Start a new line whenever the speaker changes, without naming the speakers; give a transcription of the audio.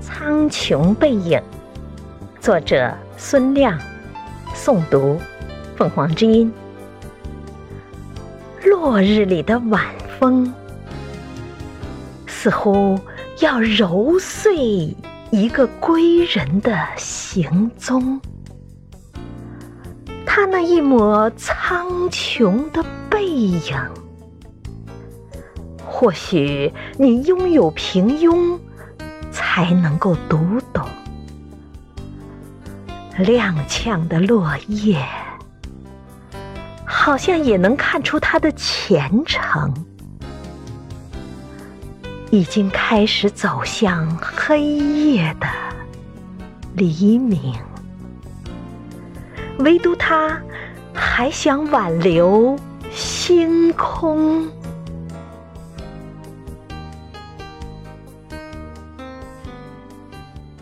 苍穹背影，作者孙亮，诵读凤凰之音。落日里的晚风，似乎要揉碎一个归人的行踪。他那一抹苍穹的背影。或许你拥有平庸，才能够读懂。踉跄的落叶，好像也能看出它的前程。已经开始走向黑夜的黎明，唯独他还想挽留星空。